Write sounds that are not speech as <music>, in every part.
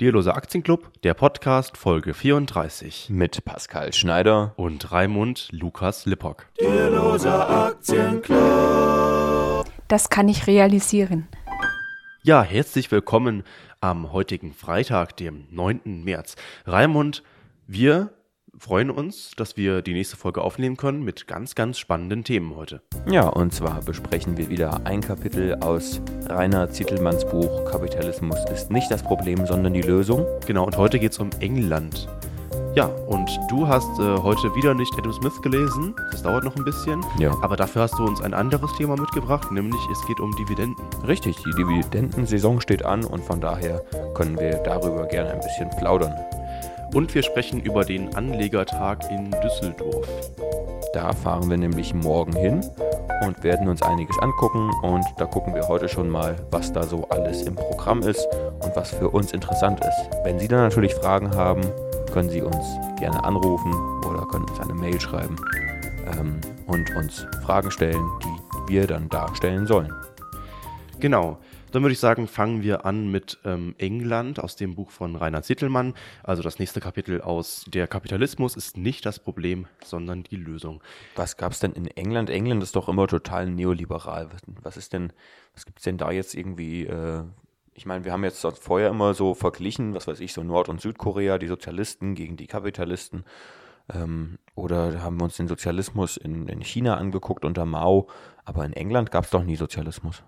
Dierloser Aktienclub, der Podcast Folge 34 mit Pascal Schneider und Raimund Lukas Lippock. Dierloser Aktienclub. Das kann ich realisieren. Ja, herzlich willkommen am heutigen Freitag, dem 9. März. Raimund, wir freuen uns, dass wir die nächste Folge aufnehmen können mit ganz, ganz spannenden Themen heute. Ja, und zwar besprechen wir wieder ein Kapitel aus Rainer Zittelmanns Buch Kapitalismus ist nicht das Problem, sondern die Lösung. Genau, und heute geht es um England. Ja, und du hast äh, heute wieder nicht Adam Smith gelesen. Das dauert noch ein bisschen. Ja. Aber dafür hast du uns ein anderes Thema mitgebracht, nämlich es geht um Dividenden. Richtig, die Dividendensaison steht an und von daher können wir darüber gerne ein bisschen plaudern. Und wir sprechen über den Anlegertag in Düsseldorf. Da fahren wir nämlich morgen hin und werden uns einiges angucken. Und da gucken wir heute schon mal, was da so alles im Programm ist und was für uns interessant ist. Wenn Sie dann natürlich Fragen haben, können Sie uns gerne anrufen oder können uns eine Mail schreiben ähm, und uns Fragen stellen, die wir dann darstellen sollen. Genau. Dann würde ich sagen, fangen wir an mit ähm, England aus dem Buch von Rainer Zittelmann. Also das nächste Kapitel aus Der Kapitalismus ist nicht das Problem, sondern die Lösung. Was gab es denn in England? England ist doch immer total neoliberal. Was ist denn, was gibt es denn da jetzt irgendwie? Äh, ich meine, wir haben jetzt vorher immer so verglichen, was weiß ich, so Nord- und Südkorea, die Sozialisten gegen die Kapitalisten. Ähm, oder haben wir uns den Sozialismus in, in China angeguckt unter Mao. Aber in England gab es doch nie Sozialismus.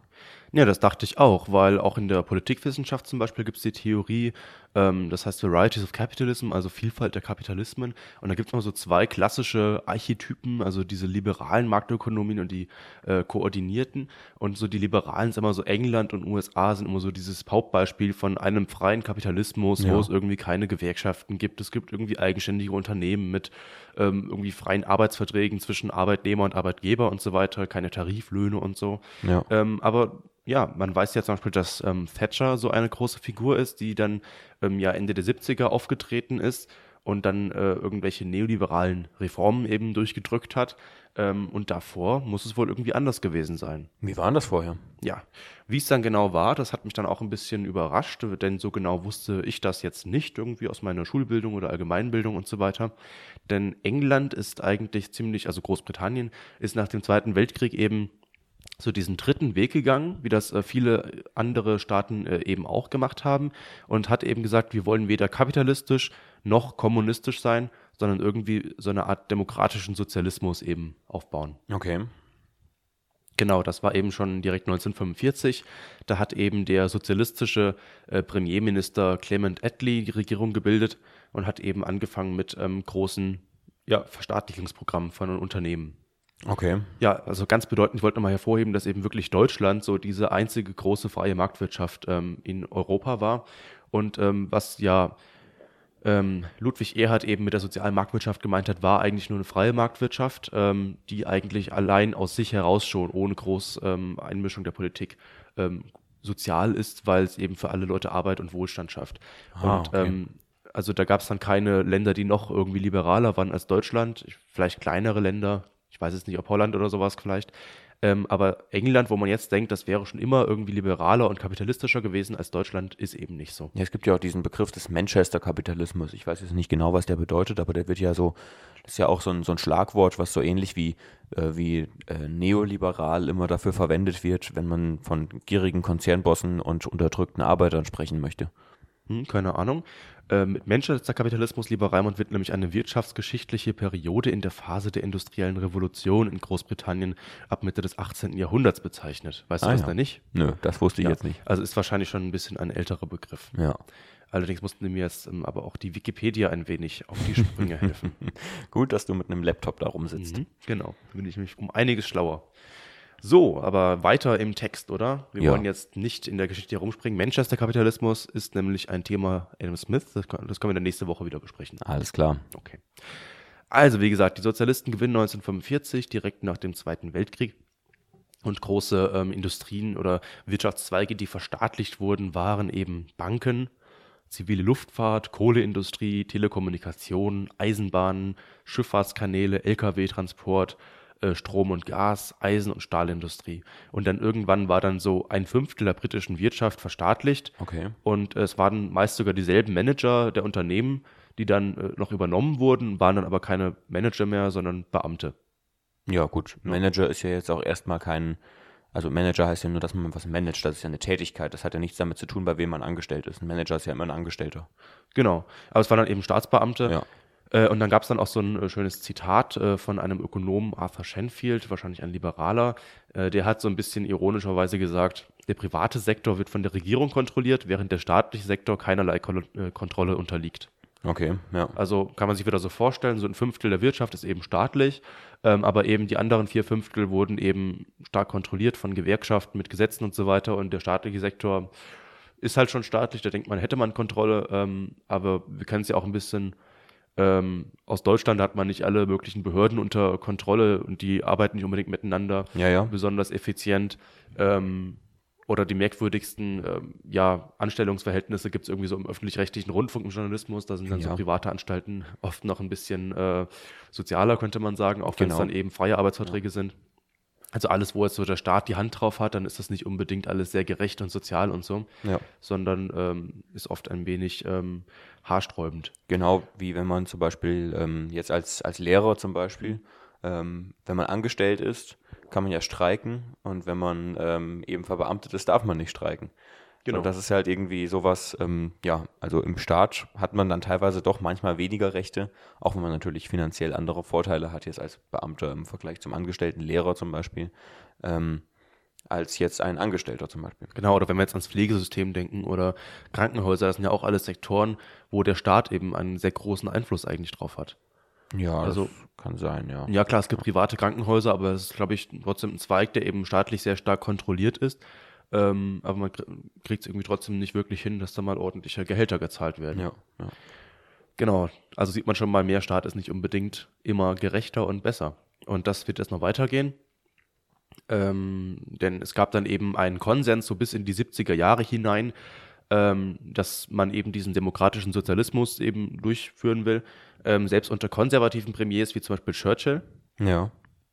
Ja, das dachte ich auch, weil auch in der Politikwissenschaft zum Beispiel gibt es die Theorie, ähm, das heißt Varieties of Capitalism, also Vielfalt der Kapitalismen. Und da gibt es immer so zwei klassische Archetypen, also diese liberalen Marktökonomien und die äh, koordinierten. Und so die Liberalen sind immer so England und USA sind immer so dieses Hauptbeispiel von einem freien Kapitalismus, Ja. wo es irgendwie keine Gewerkschaften gibt. Es gibt irgendwie eigenständige Unternehmen mit ähm, irgendwie freien Arbeitsverträgen zwischen Arbeitnehmer und Arbeitgeber und so weiter, keine Tariflöhne und so. Ja. Ähm, aber ja, man weiß ja zum Beispiel, dass ähm, Thatcher so eine große Figur ist, die dann ähm, ja Ende der 70er aufgetreten ist und dann äh, irgendwelche neoliberalen Reformen eben durchgedrückt hat. Ähm, und davor muss es wohl irgendwie anders gewesen sein. Wie war denn das vorher? Ja, wie es dann genau war, das hat mich dann auch ein bisschen überrascht, denn so genau wusste ich das jetzt nicht irgendwie aus meiner Schulbildung oder Allgemeinbildung und so weiter. Denn England ist eigentlich ziemlich, also Großbritannien ist nach dem Zweiten Weltkrieg eben so diesen dritten Weg gegangen, wie das äh, viele andere Staaten äh, eben auch gemacht haben und hat eben gesagt, wir wollen weder kapitalistisch noch kommunistisch sein, sondern irgendwie so eine Art demokratischen Sozialismus eben aufbauen. Okay. Genau, das war eben schon direkt 1945. Da hat eben der sozialistische äh, Premierminister Clement Attlee die Regierung gebildet und hat eben angefangen mit ähm, großen ja, Verstaatlichungsprogrammen von Unternehmen. Okay. Ja, also ganz bedeutend, ich wollte nochmal hervorheben, dass eben wirklich Deutschland so diese einzige große freie Marktwirtschaft ähm, in Europa war. Und ähm, was ja ähm, Ludwig Erhard eben mit der sozialen Marktwirtschaft gemeint hat, war eigentlich nur eine freie Marktwirtschaft, ähm, die eigentlich allein aus sich heraus schon ohne groß ähm, Einmischung der Politik ähm, sozial ist, weil es eben für alle Leute Arbeit und Wohlstand schafft. Ah, und okay. also da gab es dann keine Länder, die noch irgendwie liberaler waren als Deutschland, vielleicht kleinere Länder, ich weiß jetzt nicht, ob Holland oder sowas vielleicht. Ähm, aber England, wo man jetzt denkt, das wäre schon immer irgendwie liberaler und kapitalistischer gewesen als Deutschland, ist eben nicht so. Ja, es gibt ja auch diesen Begriff des Manchester-Kapitalismus. Ich weiß jetzt nicht genau, was der bedeutet, aber der wird ja so, das ist ja auch so ein, so ein Schlagwort, was so ähnlich wie, äh, wie äh, neoliberal immer dafür verwendet wird, wenn man von gierigen Konzernbossen und unterdrückten Arbeitern sprechen möchte. Hm, keine Ahnung. Ähm, mit Manchester Kapitalismus, lieber Raimund, wird nämlich eine wirtschaftsgeschichtliche Periode in der Phase der industriellen Revolution in Großbritannien ab Mitte des 18. Jahrhunderts bezeichnet. Weißt du Ah, das ja. denn nicht? Nö, das wusste ich Ja. jetzt nicht. Also ist wahrscheinlich schon ein bisschen ein älterer Begriff. Ja. Allerdings mussten mir jetzt ähm, aber auch die Wikipedia ein wenig auf die Sprünge helfen. <laughs> Gut, dass du mit einem Laptop da rumsitzt. Mhm, genau, da bin ich nämlich um einiges schlauer. So, aber weiter im Text, oder? Wir Ja. wollen jetzt nicht in der Geschichte herumspringen. Manchester-Kapitalismus ist nämlich ein Thema Adam Smith. Das, können wir dann nächste Woche wieder besprechen. Alles klar. Okay. Also, wie gesagt, die Sozialisten gewinnen 1945, direkt nach dem Zweiten Weltkrieg. Und große ähm, Industrien oder Wirtschaftszweige, die verstaatlicht wurden, waren eben Banken, zivile Luftfahrt, Kohleindustrie, Telekommunikation, Eisenbahnen, Schifffahrtskanäle, Lkw-Transport, äh, Strom und Gas, Eisen- und Stahlindustrie. Und dann irgendwann war dann so ein Fünftel der britischen Wirtschaft verstaatlicht. Okay. Und es waren meist sogar dieselben Manager der Unternehmen, die dann äh, noch übernommen wurden, waren dann aber keine Manager mehr, sondern Beamte. Ja, gut. Manager ist ja jetzt auch erstmal kein, also Manager heißt ja nur, dass man was managt. Das ist ja eine Tätigkeit. Das hat ja nichts damit zu tun, bei wem man angestellt ist. Ein Manager ist ja immer ein Angestellter. Genau. Aber es waren dann eben Staatsbeamte. Ja. Äh, und dann gab es dann auch so ein äh, schönes Zitat äh, von einem Ökonomen, Arthur Shenfield, wahrscheinlich ein Liberaler. Äh, der hat so ein bisschen ironischerweise gesagt, der private Sektor wird von der Regierung kontrolliert, während der staatliche Sektor keinerlei Kol Kontrolle unterliegt. Okay, ja. Also kann man sich wieder so vorstellen, so ein Fünftel der Wirtschaft ist eben staatlich, ähm, aber eben die anderen vier Fünftel wurden eben stark kontrolliert von Gewerkschaften mit Gesetzen und so weiter und der staatliche Sektor ist halt schon staatlich, da denkt man, hätte man Kontrolle, ähm, aber wir kennen es ja auch ein bisschen ähm, aus Deutschland, hat man nicht alle möglichen Behörden unter Kontrolle und die arbeiten nicht unbedingt miteinander Ja, ja. besonders effizient. Ähm, oder die merkwürdigsten ähm, ja, Anstellungsverhältnisse gibt es irgendwie so im öffentlich-rechtlichen Rundfunk im Journalismus. Da sind dann Ja. so private Anstalten oft noch ein bisschen äh, sozialer, könnte man sagen, auch wenn es Genau. dann eben freie Arbeitsverträge sind. Also alles, wo jetzt so der Staat die Hand drauf hat, dann ist das nicht unbedingt alles sehr gerecht und sozial und so, Ja. sondern ähm, ist oft ein wenig ähm, haarsträubend. Genau wie wenn man zum Beispiel ähm, jetzt als, als Lehrer zum Beispiel, ähm, wenn man angestellt ist, kann man ja streiken und wenn man ähm, eben verbeamtet ist, darf man nicht streiken. Genau. Und das ist halt irgendwie sowas, ähm, ja, also im Staat hat man dann teilweise doch manchmal weniger Rechte, auch wenn man natürlich finanziell andere Vorteile hat, jetzt als Beamter im Vergleich zum angestellten Lehrer zum Beispiel, ähm, als jetzt ein Angestellter zum Beispiel. Genau, oder wenn wir jetzt ans Pflegesystem denken oder Krankenhäuser, das sind ja auch alles Sektoren, wo der Staat eben einen sehr großen Einfluss eigentlich drauf hat. Ja, Also- kann sein, ja. Ja, klar, es gibt private Krankenhäuser, aber es ist, glaube ich, trotzdem ein Zweig, der eben staatlich sehr stark kontrolliert ist. Ähm, aber man kriegt es irgendwie trotzdem nicht wirklich hin, dass da mal ordentliche Gehälter gezahlt werden. Ja, ja. Genau. Also sieht man schon mal, mehr Staat ist nicht unbedingt immer gerechter und besser. Und das wird jetzt noch weitergehen. Ähm, denn es gab dann eben einen Konsens so bis in die 70er Jahre hinein, ähm, dass man eben diesen demokratischen Sozialismus eben durchführen will, ähm, selbst unter konservativen Premiers wie zum Beispiel Churchill. Ja,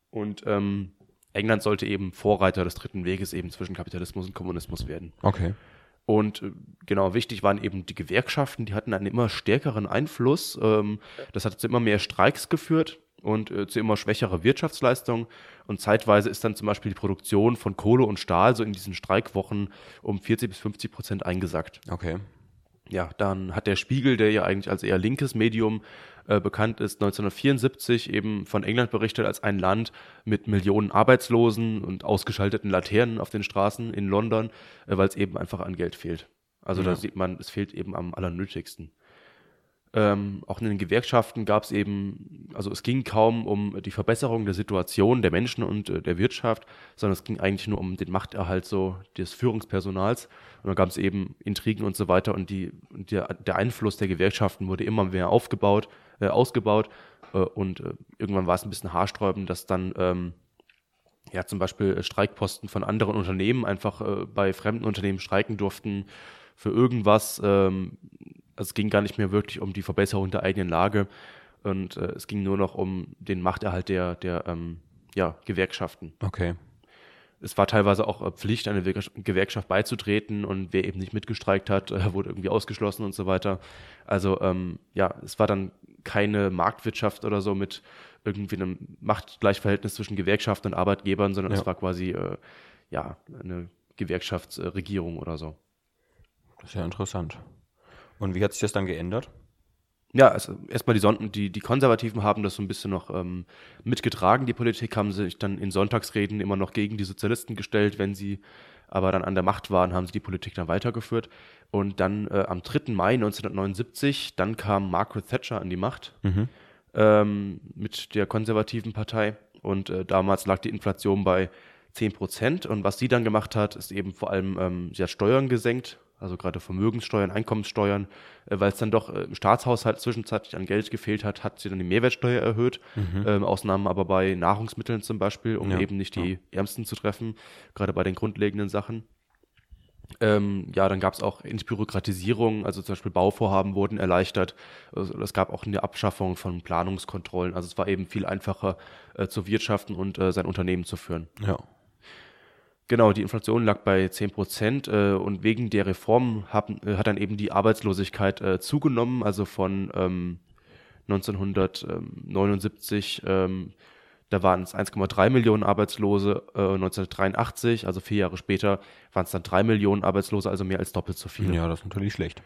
Und ähm, England sollte eben Vorreiter des dritten Weges eben zwischen Kapitalismus und Kommunismus werden. okay. Und äh, genau, wichtig waren eben die Gewerkschaften, die hatten einen immer stärkeren Einfluss. Ähm, das hat zu immer mehr Streiks geführt und äh, zu immer schwächerer Wirtschaftsleistung. Und zeitweise ist dann zum Beispiel die Produktion von Kohle und Stahl so in diesen Streikwochen um 40 bis 50 Prozent eingesackt. Okay. Ja, dann hat der Spiegel, der ja eigentlich als eher linkes Medium äh, bekannt ist, 1974 eben von England berichtet als ein Land mit Millionen Arbeitslosen und ausgeschalteten Laternen auf den Straßen in London, äh, weil es eben einfach an Geld fehlt. Also da Ja. sieht man, es fehlt eben am allernötigsten. Ähm, auch in den Gewerkschaften gab es eben, also es ging kaum um die Verbesserung der Situation der Menschen und äh, der Wirtschaft, sondern es ging eigentlich nur um den Machterhalt so des Führungspersonals. Und dann gab es eben Intrigen und so weiter und, die, und der, der Einfluss der Gewerkschaften wurde immer mehr aufgebaut, äh, ausgebaut. Äh, und äh, irgendwann war es ein bisschen haarsträubend, dass dann ähm, ja zum Beispiel äh, Streikposten von anderen Unternehmen einfach äh, bei fremden Unternehmen streiken durften für irgendwas. Ähm, also es ging gar nicht mehr wirklich um die Verbesserung der eigenen Lage und äh, es ging nur noch um den Machterhalt der, der ähm, ja, Gewerkschaften. Okay. Es war teilweise auch äh, Pflicht, einer Gewerk- Gewerkschaft beizutreten und wer eben nicht mitgestreikt hat, <laughs> äh, wurde irgendwie ausgeschlossen und so weiter. Also ähm, ja, es war dann keine Marktwirtschaft oder so mit irgendwie einem Machtgleichverhältnis zwischen Gewerkschaft und Arbeitgebern, sondern Ja. es war quasi äh, ja eine Gewerkschaftsregierung oder so. Das ist ja interessant. Und wie hat sich das dann geändert? Ja, also erstmal die, Son die, die Konservativen haben das so ein bisschen noch ähm, mitgetragen, die Politik, haben sich dann in Sonntagsreden immer noch gegen die Sozialisten gestellt, wenn sie aber dann an der Macht waren, haben sie die Politik dann weitergeführt. Und dann äh, am 3. Mai 1979, dann kam Margaret Thatcher an die Macht Mhm. ähm, mit der konservativen Partei. Und äh, damals lag die Inflation bei 10 Prozent. Und was sie dann gemacht hat, ist eben vor allem, ähm, sie hat Steuern gesenkt, also gerade Vermögenssteuern, Einkommenssteuern, äh, weil es dann doch äh, im Staatshaushalt zwischenzeitlich an Geld gefehlt hat, hat sie dann die Mehrwertsteuer erhöht. Ähm, Ausnahmen aber bei Nahrungsmitteln zum Beispiel, um Ja, eben nicht die Ärmsten zu treffen, gerade bei den grundlegenden Sachen. Ähm, ja, dann gab es auch Entbürokratisierung, also zum Beispiel Bauvorhaben wurden erleichtert. Also es gab auch eine Abschaffung von Planungskontrollen. Also es war eben viel einfacher äh, zu wirtschaften und äh, sein Unternehmen zu führen. Ja. Genau, die Inflation lag bei 10 Prozent äh, und wegen der Reformen haben, äh, hat dann eben die Arbeitslosigkeit äh, zugenommen, also von ähm, 1979 ähm, da waren es 1,3 Millionen Arbeitslose äh, 1983, also vier Jahre später waren es dann drei Millionen Arbeitslose, also mehr als doppelt so viel. Ja, das ist natürlich schlecht.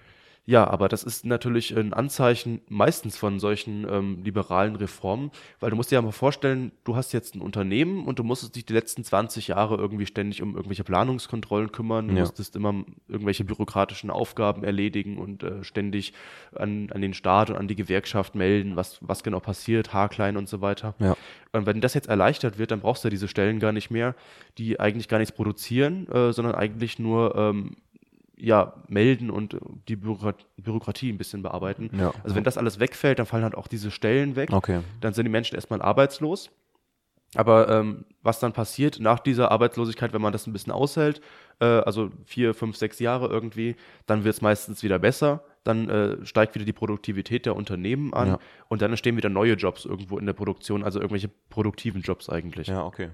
Ja, aber das ist natürlich ein Anzeichen meistens von solchen ähm, liberalen Reformen, weil du musst dir ja mal vorstellen, du hast jetzt ein Unternehmen und du musstest dich die letzten 20 Jahre irgendwie ständig um irgendwelche Planungskontrollen kümmern, du Ja. musstest immer irgendwelche bürokratischen Aufgaben erledigen und äh, ständig an, an den Staat und an die Gewerkschaft melden, was, was genau passiert, haarklein und so weiter. Ja. Und wenn das jetzt erleichtert wird, dann brauchst du diese Stellen gar nicht mehr, die eigentlich gar nichts produzieren, äh, sondern eigentlich nur ähm, ja, melden und die Bürokrat Bürokratie ein bisschen bearbeiten. Ja. Also wenn das alles wegfällt, dann fallen halt auch diese Stellen weg. Okay. Dann sind die Menschen erstmal arbeitslos. Aber ähm, was dann passiert nach dieser Arbeitslosigkeit, wenn man das ein bisschen aushält, äh, also vier, fünf, sechs Jahre irgendwie, dann wird es meistens wieder besser. Dann äh, steigt wieder die Produktivität der Unternehmen an Ja. und dann entstehen wieder neue Jobs irgendwo in der Produktion, also irgendwelche produktiven Jobs eigentlich. Ja, okay.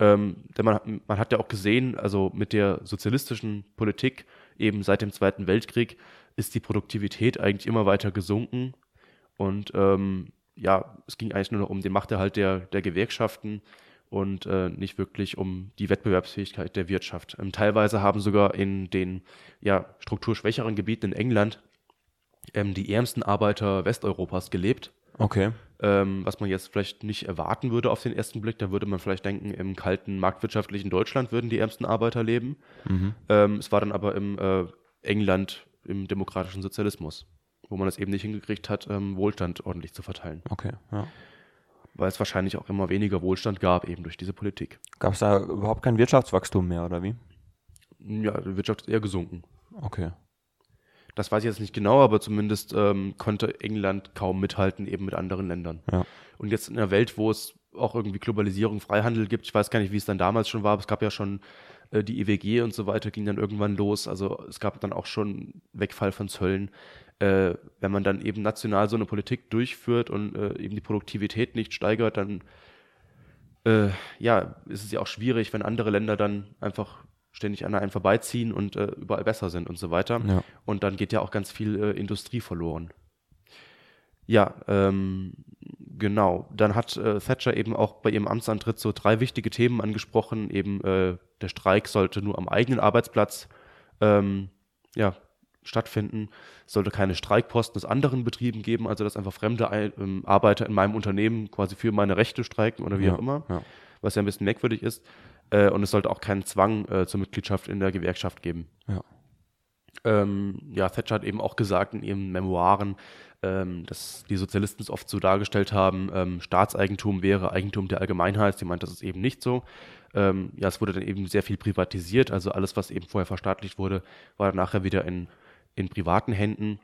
Ähm, denn man, hat- man hat ja auch gesehen, also mit der sozialistischen Politik eben seit dem Zweiten Weltkrieg ist die Produktivität eigentlich immer weiter gesunken. Und ähm, ja, es ging eigentlich nur noch um den Machterhalt der, der Gewerkschaften und äh, nicht wirklich um die Wettbewerbsfähigkeit der Wirtschaft. Ähm, teilweise haben sogar in den ja, strukturschwächeren Gebieten in England ähm, die ärmsten Arbeiter Westeuropas gelebt Okay. Ähm, was man jetzt vielleicht nicht erwarten würde auf den ersten Blick. Da würde man vielleicht denken, im kalten marktwirtschaftlichen Deutschland würden die ärmsten Arbeiter leben. Mhm. Ähm, es war dann aber im äh, England im demokratischen Sozialismus, wo man es eben nicht hingekriegt hat, ähm, Wohlstand ordentlich zu verteilen. Okay. Ja. Weil es wahrscheinlich auch immer weniger Wohlstand gab, eben durch diese Politik. Gab es da überhaupt kein Wirtschaftswachstum mehr, oder wie? Ja, die Wirtschaft ist eher gesunken. Okay. Das weiß ich jetzt nicht genau, aber zumindest ähm, konnte England kaum mithalten, eben mit anderen Ländern. Ja. Und jetzt in einer Welt, wo es auch irgendwie Globalisierung, Freihandel gibt, ich weiß gar nicht, wie es dann damals schon war, aber es gab ja schon äh, die EWG und so weiter, ging dann irgendwann los. Also es gab dann auch schon Wegfall von Zöllen. Äh, wenn man dann eben national so eine Politik durchführt und äh, eben die Produktivität nicht steigert, dann äh, ja, ist es ja auch schwierig, wenn andere Länder dann einfach ständig an einem vorbeiziehen und äh, überall besser sind und so weiter. Ja. Und dann geht ja auch ganz viel äh, Industrie verloren. Ja, ähm, genau. Dann hat äh, Thatcher eben auch bei ihrem Amtsantritt so drei wichtige Themen angesprochen. Eben äh, der Streik sollte nur am eigenen Arbeitsplatz ähm, ja, stattfinden, sollte keine Streikposten aus anderen Betrieben geben, also dass einfach fremde ähm, Arbeiter in meinem Unternehmen quasi für meine Rechte streiken oder wie ja. auch immer Ja. was ja ein bisschen merkwürdig ist. Äh, und es sollte auch keinen Zwang äh, zur Mitgliedschaft in der Gewerkschaft geben. Ja. Ähm, ja, Thatcher hat eben auch gesagt in ihren Memoiren, ähm, dass die Sozialisten es oft so dargestellt haben, ähm, Staatseigentum wäre Eigentum der Allgemeinheit. Sie meint, das ist eben nicht so. Ähm, ja, es wurde dann eben sehr viel privatisiert, also alles, was eben vorher verstaatlicht wurde, war dann nachher wieder in, in privaten Händen.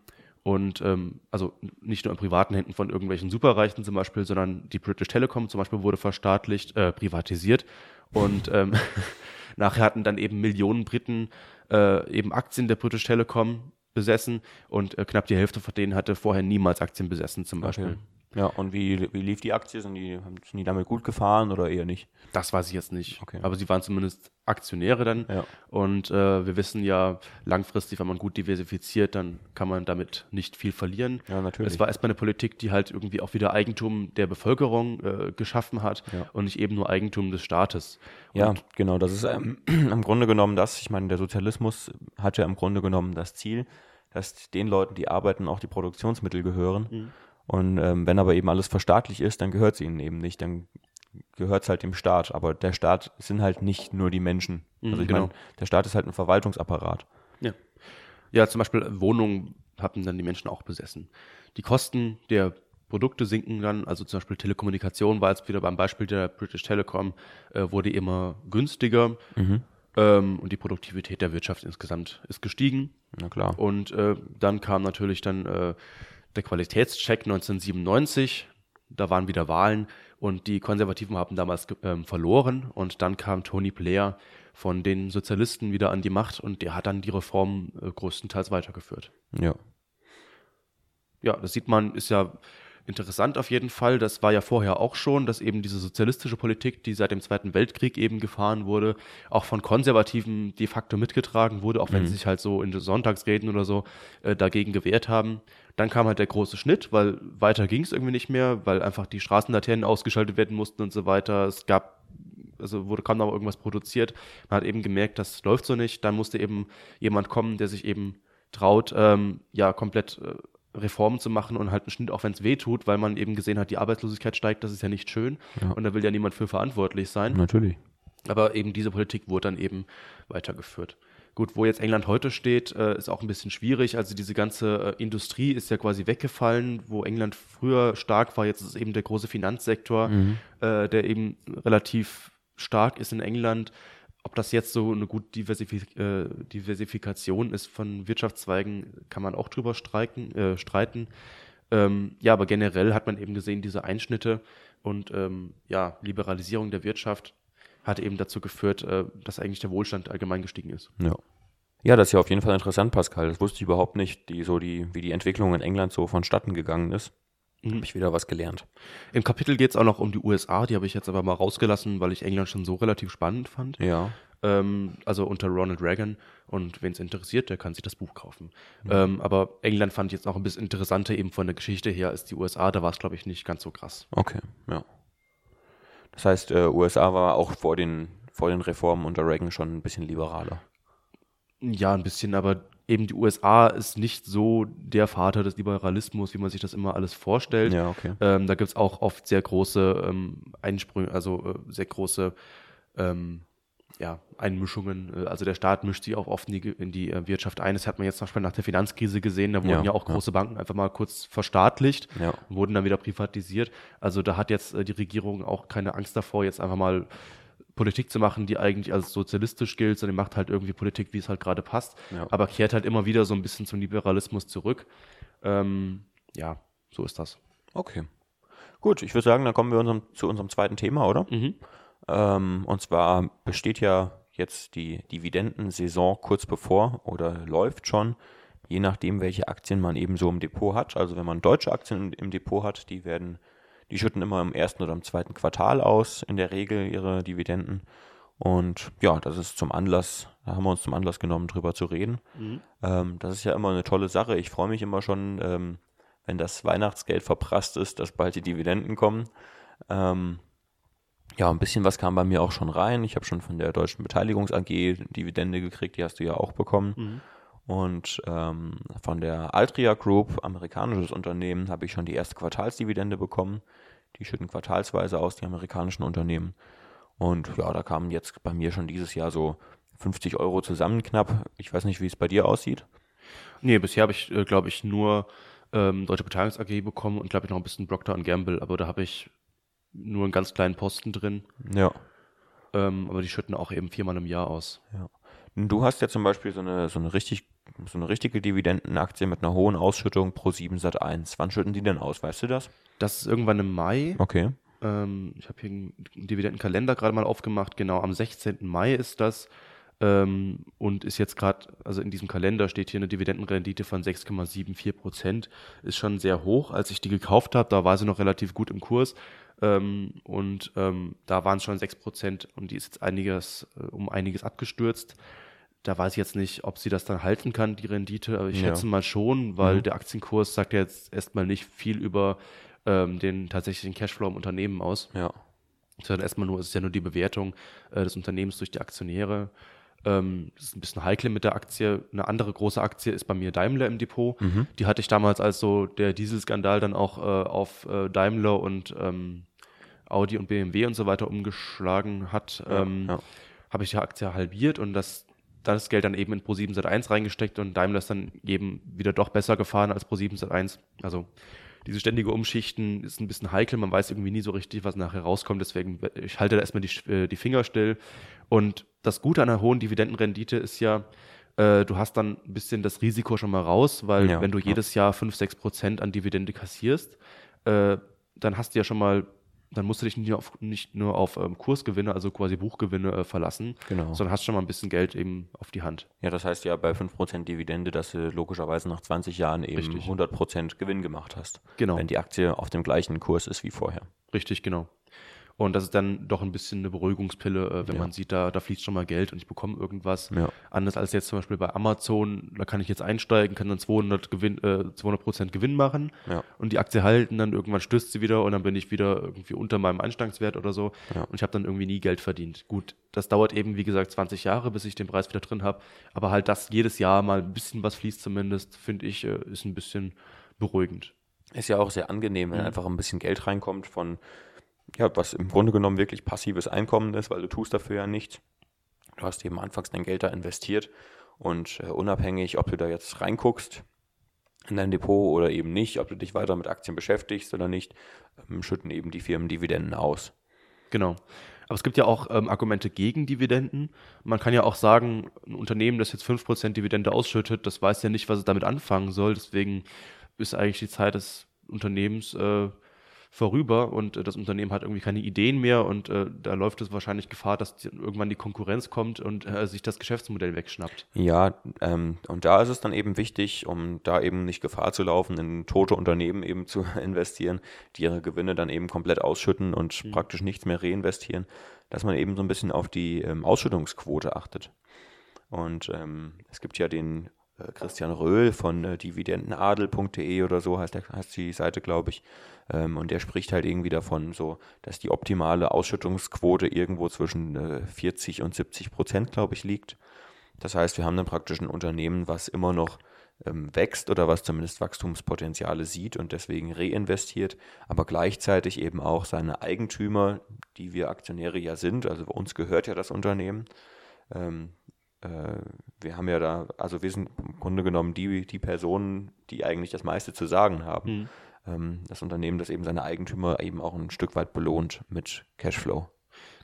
Und ähm, also nicht nur in privaten Händen von irgendwelchen Superreichen zum Beispiel, sondern die British Telecom zum Beispiel wurde verstaatlicht, äh, privatisiert. Und ähm, <laughs> nachher hatten dann eben Millionen Briten äh, eben Aktien der British Telecom besessen und äh, knapp die Hälfte von denen hatte vorher niemals Aktien besessen zum Beispiel. Okay. Ja, und wie, wie lief die Aktie? Sind die, haben- sind die damit gut gefahren oder eher nicht? Das weiß ich jetzt nicht. Okay. Aber sie waren zumindest Aktionäre dann. Ja. Und äh, wir wissen ja, langfristig, wenn man gut diversifiziert, dann kann man damit nicht viel verlieren. Ja, natürlich. Es war erstmal eine Politik, die halt irgendwie auch wieder Eigentum der Bevölkerung äh, geschaffen hat Ja. und nicht eben nur Eigentum des Staates. Ja, Und, genau. Das ist ähm, <clears throat> im Grunde genommen das. Ich meine, der Sozialismus hat ja im Grunde genommen das Ziel, dass den Leuten, die arbeiten, auch die Produktionsmittel gehören. Mhm. Und ähm, wenn aber eben alles verstaatlich ist, dann gehört es ihnen eben nicht. Dann gehört es halt dem Staat. Aber der Staat sind halt nicht nur die Menschen. Mhm, Also ich genau. meine, der Staat ist halt ein Verwaltungsapparat. ja. ja, zum Beispiel Wohnungen hatten dann die Menschen auch besessen. Die Kosten der Produkte sinken dann, also zum Beispiel Telekommunikation war jetzt wieder beim Beispiel der British Telecom, äh, wurde immer günstiger ähm, und die Produktivität der Wirtschaft insgesamt ist gestiegen. Na klar. Und äh, dann kam natürlich dann äh, der Qualitätscheck 1997. Da waren wieder Wahlen Und die Konservativen haben damals ähm, verloren und dann kam Tony Blair von den Sozialisten wieder an die Macht und der hat dann die Reform äh, größtenteils weitergeführt. Ja. Ja, das sieht man, ist ja interessant auf jeden Fall. Das war ja vorher auch schon, dass eben diese sozialistische Politik, die seit dem Zweiten Weltkrieg eben gefahren wurde, auch von Konservativen de facto mitgetragen wurde, auch wenn Mhm. sie sich halt so in den Sonntagsreden oder so äh, dagegen gewehrt haben. Dann kam halt der große Schnitt, weil weiter ging es irgendwie nicht mehr, weil einfach die Straßenlaternen ausgeschaltet werden mussten und so weiter. Es gab also wurde kaum noch irgendwas produziert. Man hat eben gemerkt, das läuft so nicht. Dann musste eben jemand kommen, der sich eben traut, ähm, ja, komplett äh, Reformen zu machen und halt einen Schnitt, auch wenn es weh tut, weil man eben gesehen hat, die Arbeitslosigkeit steigt, das ist ja nicht schön Ja. und da will ja niemand für verantwortlich sein. Natürlich. Aber eben diese Politik wurde dann eben weitergeführt. Gut, wo jetzt England heute steht, äh, ist auch ein bisschen schwierig. Also diese ganze äh, Industrie ist ja quasi weggefallen, wo England früher stark war. Jetzt ist es eben der große Finanzsektor, äh, der eben relativ stark ist in England. Ob das jetzt so eine gute Diversifik äh, Diversifikation ist von Wirtschaftszweigen, kann man auch drüber streiken, äh, streiten. Ähm, ja, aber generell hat man eben gesehen, diese Einschnitte und ähm, ja, Liberalisierung der Wirtschaft hat eben dazu geführt, äh, dass eigentlich der Wohlstand allgemein gestiegen ist. Ja. Ja, das ist ja auf jeden Fall interessant, Pascal. Das wusste ich überhaupt nicht, die, so die, wie die Entwicklung in England so vonstatten gegangen ist. Mhm. Habe ich wieder was gelernt. Im Kapitel geht es auch noch um die USA, die habe ich jetzt aber mal rausgelassen, weil ich England schon so relativ spannend fand. Ja. Ähm, also unter Ronald Reagan. Und wen es interessiert, der kann sich das Buch kaufen. Ähm, aber England fand ich jetzt auch ein bisschen interessanter eben von der Geschichte her als die USA. Da war es, glaube ich, nicht ganz so krass. Okay, ja. Das heißt, äh, USA war auch vor den, vor den Reformen unter Reagan schon ein bisschen liberaler. Ja, ein bisschen, aber eben die USA ist nicht so der Vater des Liberalismus, wie man sich das immer alles vorstellt. Ja, okay. Ähm, da gibt es auch oft sehr große ähm, Einsprünge, also äh, sehr große ähm, ja, Einmischungen. Äh, Also der Staat mischt sich auch oft in die, in die äh, Wirtschaft ein. Das hat man jetzt zum Beispiel nach der Finanzkrise gesehen. Da wurden Ja, ja, auch ja. große Banken einfach mal kurz verstaatlicht, Ja. wurden dann wieder privatisiert. Also da hat jetzt äh, die Regierung auch keine Angst davor, jetzt einfach mal Politik zu machen, die eigentlich als sozialistisch gilt, sondern die macht halt irgendwie Politik, wie es halt gerade passt, Ja. aber kehrt halt immer wieder so ein bisschen zum Liberalismus zurück. Ähm, ja, so ist das. Okay. Gut, ich würde sagen, dann kommen wir unserem, zu unserem zweiten Thema, oder? Mhm. Ähm, und zwar besteht ja jetzt die Dividendensaison kurz bevor oder läuft schon, je nachdem, welche Aktien man eben so im Depot hat. Also wenn man deutsche Aktien im, im Depot hat, die werden, die schütten immer im ersten oder im zweiten Quartal aus, in der Regel ihre Dividenden. Und ja, das ist zum Anlass, da haben wir uns zum Anlass genommen, drüber zu reden. Ähm, das ist ja immer eine tolle Sache. Ich freue mich immer schon, ähm, wenn das Weihnachtsgeld verprasst ist, dass bald die Dividenden kommen. Ähm, ja, ein bisschen was kam bei mir auch schon rein. Ich habe schon von der Deutschen Beteiligungs AG Dividende gekriegt, die hast du ja auch bekommen. Und ähm, von der Altria Group, amerikanisches Unternehmen, habe ich schon die erste Quartalsdividende bekommen. Die schütten quartalsweise aus, die amerikanischen Unternehmen. Und ja, da kamen jetzt bei mir schon dieses Jahr so 50 Euro zusammen knapp. Ich weiß nicht, wie es bei dir aussieht. Nee, bisher habe ich, äh, glaube ich, nur ähm, Deutsche Beteiligungs AG bekommen und glaube ich noch ein bisschen Procter Gamble, aber da habe ich nur einen ganz kleinen Posten drin. Ja. Ähm, aber die schütten auch eben viermal im Jahr aus. Ja. Du hast ja zum Beispiel so eine, so eine richtig, so eine richtige Dividendenaktie mit einer hohen Ausschüttung pro 7 Sat 1. Wann schütten die denn aus? Weißt du das? Das ist irgendwann im Mai. Okay. Ähm, ich habe hier einen Dividendenkalender gerade mal aufgemacht. Genau, am 16. Mai ist das. Ähm, und ist jetzt gerade, also in diesem Kalender steht hier eine Dividendenrendite von 6,74 Prozent. Ist schon sehr hoch. Als ich die gekauft habe, da war sie noch relativ gut im Kurs. Ähm, und ähm, da waren es schon 6 Prozent und die ist jetzt einiges, äh, um einiges abgestürzt. Da weiß ich jetzt nicht, ob sie das dann halten kann, die Rendite, aber ich Ja. schätze mal schon, weil Mhm. der Aktienkurs sagt ja jetzt erstmal nicht viel über ähm, den tatsächlichen Cashflow im Unternehmen aus. Ja. Sondern erstmal nur, es ist ja nur die Bewertung äh, des Unternehmens durch die Aktionäre. Ähm, das ist ein bisschen heikel mit der Aktie. Eine andere große Aktie ist bei mir Daimler im Depot. Mhm. Die hatte ich damals, als so der Dieselskandal dann auch äh, auf äh, Daimler und ähm, Audi und BMW und so weiter umgeschlagen hat, ähm, ja. habe ich die Aktie halbiert und das, das Geld dann eben in Pro7 Sat1 reingesteckt und Daimler ist dann eben wieder doch besser gefahren als Pro7 Sat1. Also diese ständige Umschichten ist ein bisschen heikel, man weiß irgendwie nie so richtig, was nachher rauskommt, deswegen ich halte da erstmal die, äh, die Finger still. Und das Gute an einer hohen Dividendenrendite ist ja, äh, du hast dann ein bisschen das Risiko schon mal raus, weil Ja, wenn du ja. jedes Jahr 5, 6 Prozent an Dividende kassierst, äh, dann hast du ja schon mal dann musst du dich nicht nur auf, nicht nur auf ähm, Kursgewinne, also quasi Buchgewinne äh, verlassen, Genau. sondern hast schon mal ein bisschen Geld eben auf die Hand. Ja, das heißt ja bei 5% Dividende, dass du logischerweise nach 20 Jahren eben Richtig. 100% Gewinn gemacht hast. Genau. Wenn die Aktie auf dem gleichen Kurs ist wie vorher. Richtig, genau. Und das ist dann doch ein bisschen eine Beruhigungspille, äh, wenn Ja. man sieht, da, da fließt schon mal Geld und ich bekomme irgendwas. Ja. Anders als jetzt zum Beispiel bei Amazon, da kann ich jetzt einsteigen, kann dann 200 Gewinn, äh, 200 Prozent Gewinn machen Ja. und die Aktie halten, dann irgendwann stößt sie wieder und dann bin ich wieder irgendwie unter meinem Einstiegswert oder so und ich habe dann irgendwie nie Geld verdient. Gut, das dauert eben, wie gesagt, 20 Jahre, bis ich den Preis wieder drin habe, aber halt, dass jedes Jahr mal ein bisschen was fließt zumindest, finde ich, äh, ist ein bisschen beruhigend. Ist ja auch sehr angenehm, wenn Mhm. einfach ein bisschen Geld reinkommt von, ja, was im Grunde genommen wirklich passives Einkommen ist, weil du tust dafür ja nichts. Du hast eben anfangs dein Geld da investiert und äh, unabhängig, ob du da jetzt reinguckst in dein Depot oder eben nicht, ob du dich weiter mit Aktien beschäftigst oder nicht, ähm, schütten eben die Firmen Dividenden aus. Genau. Aber es gibt ja auch ähm, Argumente gegen Dividenden. Man kann ja auch sagen, ein Unternehmen, das jetzt 5% Dividende ausschüttet, das weiß ja nicht, was es damit anfangen soll. Deswegen ist eigentlich die Zeit des Unternehmens äh, vorüber und äh, das Unternehmen hat irgendwie keine Ideen mehr und äh, da läuft es wahrscheinlich Gefahr, dass die, irgendwann die Konkurrenz kommt und äh, sich das Geschäftsmodell wegschnappt. Ja, ähm, und da ist es dann eben wichtig, um da eben nicht Gefahr zu laufen, in tote Unternehmen eben zu <laughs> investieren, die ihre Gewinne dann eben komplett ausschütten und praktisch nichts mehr reinvestieren, dass man eben so ein bisschen auf die ähm, Ausschüttungsquote achtet. Und ähm, es gibt ja den Christian Röhl von äh, dividendenadel.de oder so heißt, der, heißt die Seite, glaube ich. Ähm, und der spricht halt irgendwie davon, so, dass die optimale Ausschüttungsquote irgendwo zwischen äh, 40 und 70 Prozent, glaube ich, liegt. Das heißt, wir haben dann praktisch ein Unternehmen, was immer noch ähm, wächst oder was zumindest Wachstumspotenziale sieht und deswegen reinvestiert, aber gleichzeitig eben auch seine Eigentümer, die wir Aktionäre ja sind, also uns gehört ja das Unternehmen. Äh, wir haben ja da, also wir sind im Grunde genommen die, die Personen, die eigentlich das meiste zu sagen haben. Ähm, das Unternehmen, das eben seine Eigentümer eben auch ein Stück weit belohnt mit Cashflow.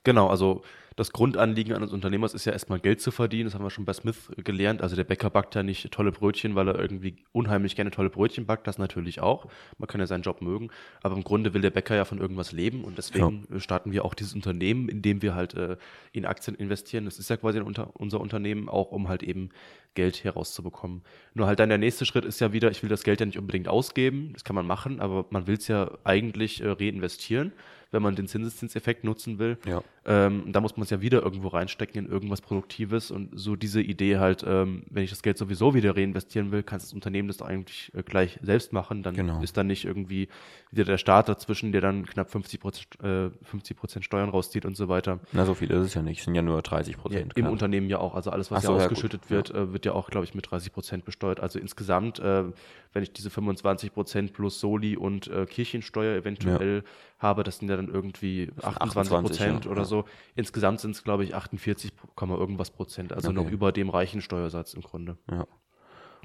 Genau, also das Grundanliegen eines Unternehmers ist ja erstmal Geld zu verdienen. Das haben wir schon bei Smith gelernt. Also der Bäcker backt ja nicht tolle Brötchen, weil er irgendwie unheimlich gerne tolle Brötchen backt. Das natürlich auch. Man kann ja seinen Job mögen. Aber im Grunde will der Bäcker ja von irgendwas leben. Und deswegen äh, starten wir auch dieses Unternehmen, in dem wir halt äh, in Aktien investieren. Das ist ja quasi unter, unser Unternehmen, auch um halt eben Geld herauszubekommen. Nur halt dann der nächste Schritt ist ja wieder, ich will das Geld ja nicht unbedingt ausgeben. Das kann man machen, aber man will es ja eigentlich äh, reinvestieren wenn man den Zinseszinseffekt nutzen will. Ja. Ähm, da muss man es ja wieder irgendwo reinstecken in irgendwas Produktives und so diese Idee halt, ähm, wenn ich das Geld sowieso wieder reinvestieren will, kann das Unternehmen das eigentlich äh, gleich selbst machen. Dann Genau. ist dann nicht irgendwie wieder der Staat dazwischen, der dann knapp 50 Prozent, äh, 50 Prozent Steuern rauszieht und so weiter. Na, so viel ist es ja nicht, es sind ja nur 30 Ja, Prozent. Im Unternehmen ja auch. Also alles, was so, ja ja, ausgeschüttet gut. wird, äh, wird ja auch, glaube ich, mit 30 Prozent besteuert. Also insgesamt, äh, wenn ich diese 25 Prozent plus Soli und äh, Kirchensteuer eventuell habe, das sind ja dann irgendwie 28 Prozent ja, oder ja. so. Insgesamt sind es, glaube ich, 48, Komma irgendwas Prozent. Also Okay. noch über dem reichen Steuersatz im Grunde. Ja.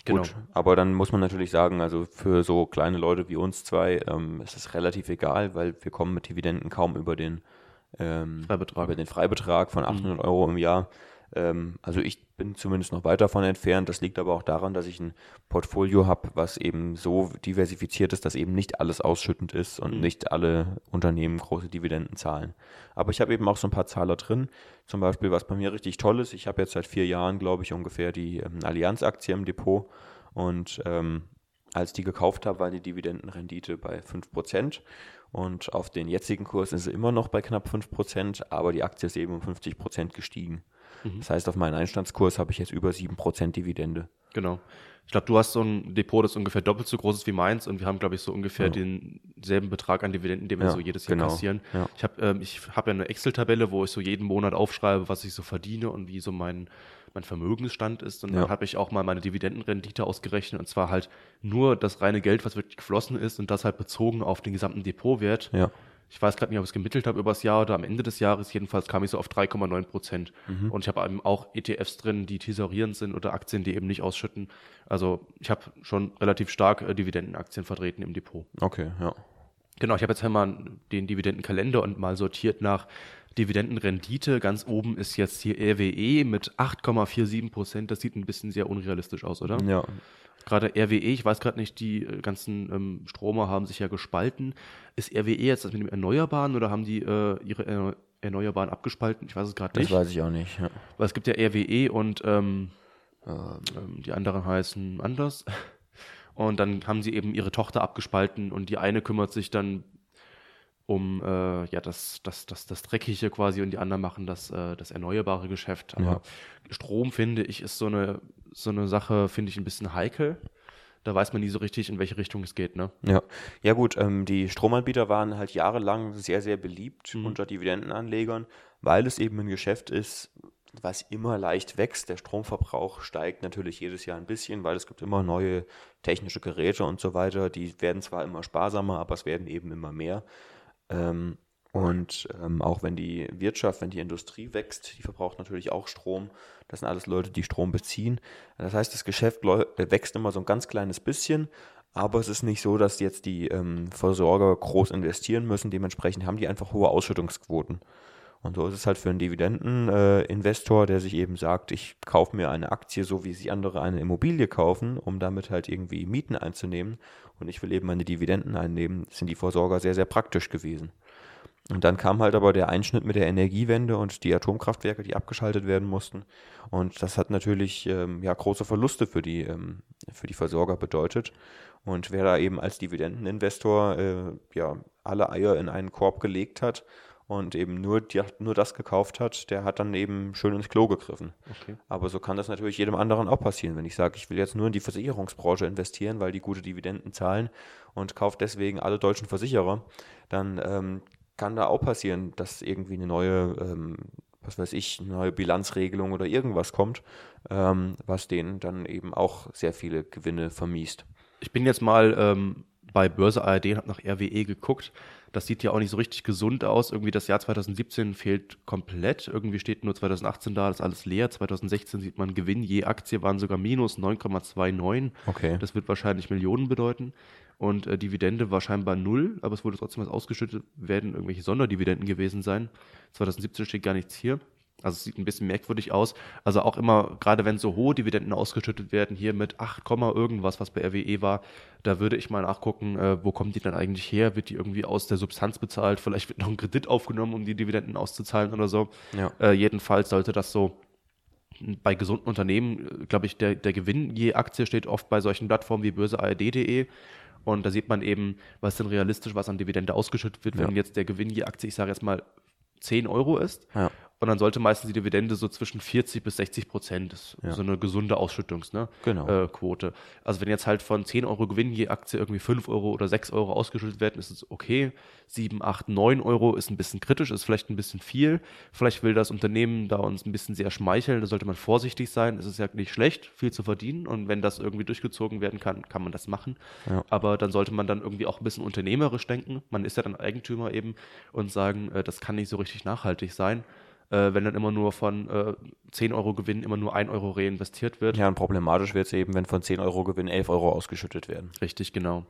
Genau. Gut, aber dann muss man natürlich sagen, also für so kleine Leute wie uns zwei ähm, ist es relativ egal, weil wir kommen mit Dividenden kaum über den, ähm, Freibetrag. über den Freibetrag von 800 Euro im Jahr. Ähm, also ich bin zumindest noch weit davon entfernt. Das liegt aber auch daran, dass ich ein Portfolio habe, was eben so diversifiziert ist, dass eben nicht alles ausschüttend ist und nicht alle Unternehmen große Dividenden zahlen. Aber ich habe eben auch so ein paar Zahler drin. Zum Beispiel, was bei mir richtig toll ist, ich habe jetzt seit vier Jahren, glaube ich, ungefähr die ähm, Allianz-Aktie im Depot und ähm, als ich die gekauft habe, war die Dividendenrendite bei 5%. Und auf den jetzigen Kurs ist sie immer noch bei knapp 5%, aber die Aktie ist eben um 50% gestiegen. Das heißt, auf meinen Einstandskurs habe ich jetzt über 7% Dividende. Genau. Ich glaube, du hast so ein Depot, das ungefähr doppelt so groß ist wie meins und wir haben, glaube ich, so ungefähr Ja. denselben Betrag an Dividenden, den wir Ja, so jedes Jahr genau. kassieren. Ja. Ich habe ähm, ich hab ja eine Excel-Tabelle, wo ich so jeden Monat aufschreibe, was ich so verdiene und wie so mein, mein Vermögensstand ist. Und dann habe ich auch mal meine Dividendenrendite ausgerechnet und zwar halt nur das reine Geld, was wirklich geflossen ist und das halt bezogen auf den gesamten Depotwert. Ja. Ich weiß gerade nicht, ob ich es gemittelt habe übers Jahr oder am Ende des Jahres. Jedenfalls kam ich so auf 3,9 Prozent. Mhm. Und ich habe eben auch ETFs drin, die tesorierend sind oder Aktien, die eben nicht ausschütten. Also ich habe schon relativ stark äh, Dividendenaktien vertreten im Depot. Okay, ja. Genau, ich habe jetzt einmal den Dividendenkalender und mal sortiert nach Dividendenrendite. Ganz oben ist jetzt hier RWE mit 8,47 Prozent. Das sieht ein bisschen sehr unrealistisch aus, oder? Ja. Gerade RWE, ich weiß gerade nicht, die äh, ganzen ähm, Stromer haben sich ja gespalten. Ist RWE jetzt das mit dem Erneuerbaren oder haben die äh, ihre Erneuerbaren abgespalten? Ich weiß es gerade nicht. Das weiß ich auch nicht. Ja. Weil es gibt ja RWE und ähm, ähm, die anderen heißen anders. <laughs> Und dann haben sie eben ihre Tochter abgespalten und die eine kümmert sich dann um äh, ja, das, das, das, das Dreckige quasi und die anderen machen das, äh, das erneuerbare Geschäft. Aber ja. Strom, finde ich, ist so eine, so eine Sache, finde ich, ein bisschen heikel. Da weiß man nie so richtig, in welche Richtung es geht, ne? Ja, ja gut, ähm, die Stromanbieter waren halt jahrelang sehr, sehr beliebt mhm. unter Dividendenanlegern, weil es eben ein Geschäft ist, was immer leicht wächst. Der Stromverbrauch steigt natürlich jedes Jahr ein bisschen, weil es gibt immer neue technische Geräte und so weiter. Die werden zwar immer sparsamer, aber es werden eben immer mehr. Ähm, und ähm, auch wenn die Wirtschaft, wenn die Industrie wächst, die verbraucht natürlich auch Strom. Das sind alles Leute, die Strom beziehen. Das heißt, das Geschäft wächst immer so ein ganz kleines bisschen, aber es ist nicht so, dass jetzt die ähm, Versorger groß investieren müssen. Dementsprechend haben die einfach hohe Ausschüttungsquoten. Und so ist es halt für einen Dividendeninvestor, äh, der sich eben sagt, ich kaufe mir eine Aktie, so wie sich andere eine Immobilie kaufen, um damit halt irgendwie Mieten einzunehmen. Und ich will eben meine Dividenden einnehmen, sind die Versorger sehr, sehr praktisch gewesen. Und dann kam halt aber der Einschnitt mit der Energiewende und die Atomkraftwerke, die abgeschaltet werden mussten. Und das hat natürlich ähm, ja, große Verluste für die, ähm, für die Versorger bedeutet. Und wer da eben als Dividendeninvestor äh, ja, alle Eier in einen Korb gelegt hat, und eben nur, die, nur das gekauft hat, der hat dann eben schön ins Klo gegriffen. Okay. Aber so kann das natürlich jedem anderen auch passieren. Wenn ich sage, ich will jetzt nur in die Versicherungsbranche investieren, weil die gute Dividenden zahlen und kaufe deswegen alle deutschen Versicherer, dann ähm, kann da auch passieren, dass irgendwie eine neue, ähm, was weiß ich, eine neue Bilanzregelung oder irgendwas kommt, ähm, was denen dann eben auch sehr viele Gewinne vermiest. Ich bin jetzt mal ähm, bei Börse ARD und habe nach RWE geguckt. Das sieht ja auch nicht so richtig gesund aus. Irgendwie das Jahr 2017 fehlt komplett. Irgendwie steht nur 2018 da, das ist alles leer. 2016 sieht man Gewinn je Aktie waren sogar minus 9,29. Okay. Das wird wahrscheinlich Millionen bedeuten. Und äh, Dividende war scheinbar null, aber es wurde trotzdem was ausgeschüttet, werden irgendwelche Sonderdividenden gewesen sein. 2017 steht gar nichts hier. Also es sieht ein bisschen merkwürdig aus. Also auch immer, gerade wenn so hohe Dividenden ausgeschüttet werden, hier mit 8, irgendwas, was bei RWE war, da würde ich mal nachgucken, äh, wo kommen die dann eigentlich her? Wird die irgendwie aus der Substanz bezahlt? Vielleicht wird noch ein Kredit aufgenommen, um die Dividenden auszuzahlen oder so. Ja. Äh, jedenfalls sollte das so bei gesunden Unternehmen, äh, glaube ich, der, der Gewinn je Aktie steht oft bei solchen Plattformen wie börseARD.de. Und da sieht man eben, was denn realistisch, was an Dividende ausgeschüttet wird, ja. wenn jetzt der Gewinn je Aktie, ich sage jetzt mal, 10 Euro ist. Ja. Und dann sollte meistens die Dividende so zwischen 40 bis 60 Prozent, das ja. so eine gesunde Ausschüttungsquote. Ne? Genau. Äh, also wenn jetzt halt von 10 Euro Gewinn je Aktie irgendwie 5 Euro oder 6 Euro ausgeschüttet werden, ist es okay. 7, 8, 9 Euro ist ein bisschen kritisch, ist vielleicht ein bisschen viel. Vielleicht will das Unternehmen da uns ein bisschen sehr schmeicheln, da sollte man vorsichtig sein. Es ist ja nicht schlecht, viel zu verdienen und wenn das irgendwie durchgezogen werden kann, kann man das machen. Ja. Aber dann sollte man dann irgendwie auch ein bisschen unternehmerisch denken. Man ist ja dann Eigentümer eben und sagen, äh, das kann nicht so richtig nachhaltig sein äh, wenn dann immer nur von äh, 10 Euro Gewinn immer nur 1 Euro reinvestiert wird. Ja, und problematisch wird es eben, wenn von 10 Euro Gewinn 11 Euro ausgeschüttet werden. Richtig, genau.